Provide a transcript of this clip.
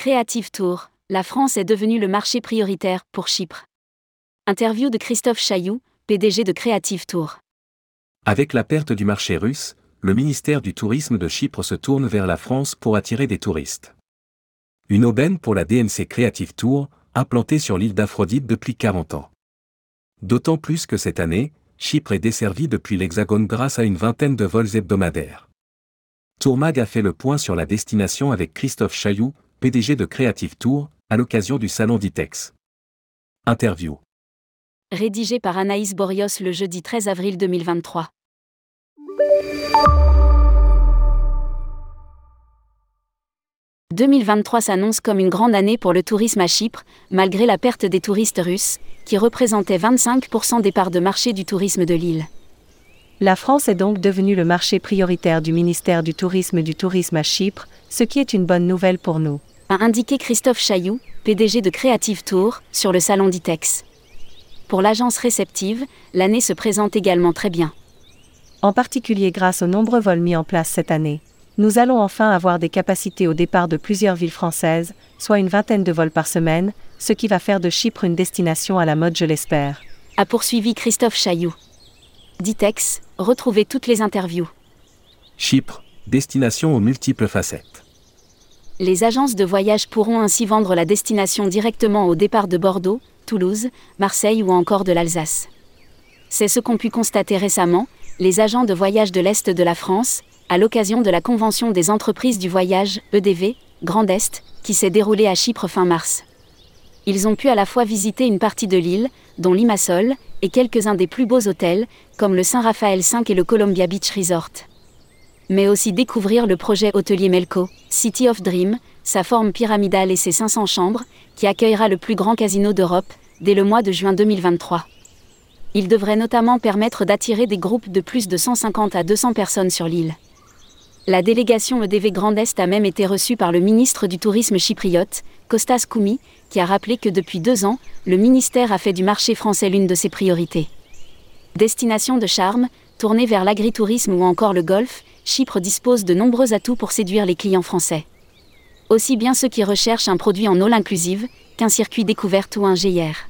Creative Tour, la France est devenue le marché prioritaire pour Chypre. Interview de Christophe Chailloux, PDG de Creative Tour. Avec la perte du marché russe, le ministère du Tourisme de Chypre se tourne vers la France pour attirer des touristes. Une aubaine pour la DMC Creative Tour, implantée sur l'île d'Aphrodite depuis 40 ans. D'autant plus que cette année, Chypre est desservie depuis l'Hexagone grâce à une vingtaine de vols hebdomadaires. Tourmag a fait le point sur la destination avec Christophe Chailloux, PDG de Creative Tour, à l'occasion du salon d'ITEX. Interview. Rédigé par Anaïs Borios le jeudi 13 avril 2023. « 2023 s'annonce comme une grande année pour le tourisme à Chypre, malgré la perte des touristes russes, qui représentaient 25% des parts de marché du tourisme de l'île. La France est donc devenue le marché prioritaire du ministère du Tourisme du Tourisme à Chypre, ce qui est une bonne nouvelle pour nous. A indiqué Christophe Chailloux, PDG de Creative Tour, sur le salon d'ITEX. Pour l'agence réceptive, l'année se présente également très bien. En particulier grâce aux nombreux vols mis en place cette année. Nous allons enfin avoir des capacités au départ de plusieurs villes françaises, soit une vingtaine de vols par semaine, ce qui va faire de Chypre une destination à la mode, je l'espère. A poursuivi Christophe Chailloux. Ditex, retrouvez toutes les interviews. Chypre, destination aux multiples facettes. Les agences de voyage pourront ainsi vendre la destination directement au départ de Bordeaux, Toulouse, Marseille ou encore de l'Alsace. C'est ce qu'ont pu constater récemment les agents de voyage de l'Est de la France, à l'occasion de la Convention des entreprises du voyage, EDV, Grand Est, qui s'est déroulée à Chypre fin mars. Ils ont pu à la fois visiter une partie de l'île, dont Limassol, et quelques-uns des plus beaux hôtels, comme le Saint-Raphaël 5 et le Columbia Beach Resort. Mais aussi découvrir le projet hôtelier Melco, City of Dream, sa forme pyramidale et ses 500 chambres, qui accueillera le plus grand casino d'Europe, dès le mois de juin 2023. Il devrait notamment permettre d'attirer des groupes de plus de 150 à 200 personnes sur l'île. La délégation EDV Grand Est a même été reçue par le ministre du Tourisme chypriote, Kostas Koumi, qui a rappelé que depuis deux ans, le ministère a fait du marché français l'une de ses priorités. Destination de charme, tournée vers l'agritourisme ou encore le golf, Chypre dispose de nombreux atouts pour séduire les clients français. Aussi bien ceux qui recherchent un produit en all inclusive, qu'un circuit découverte ou un GIR.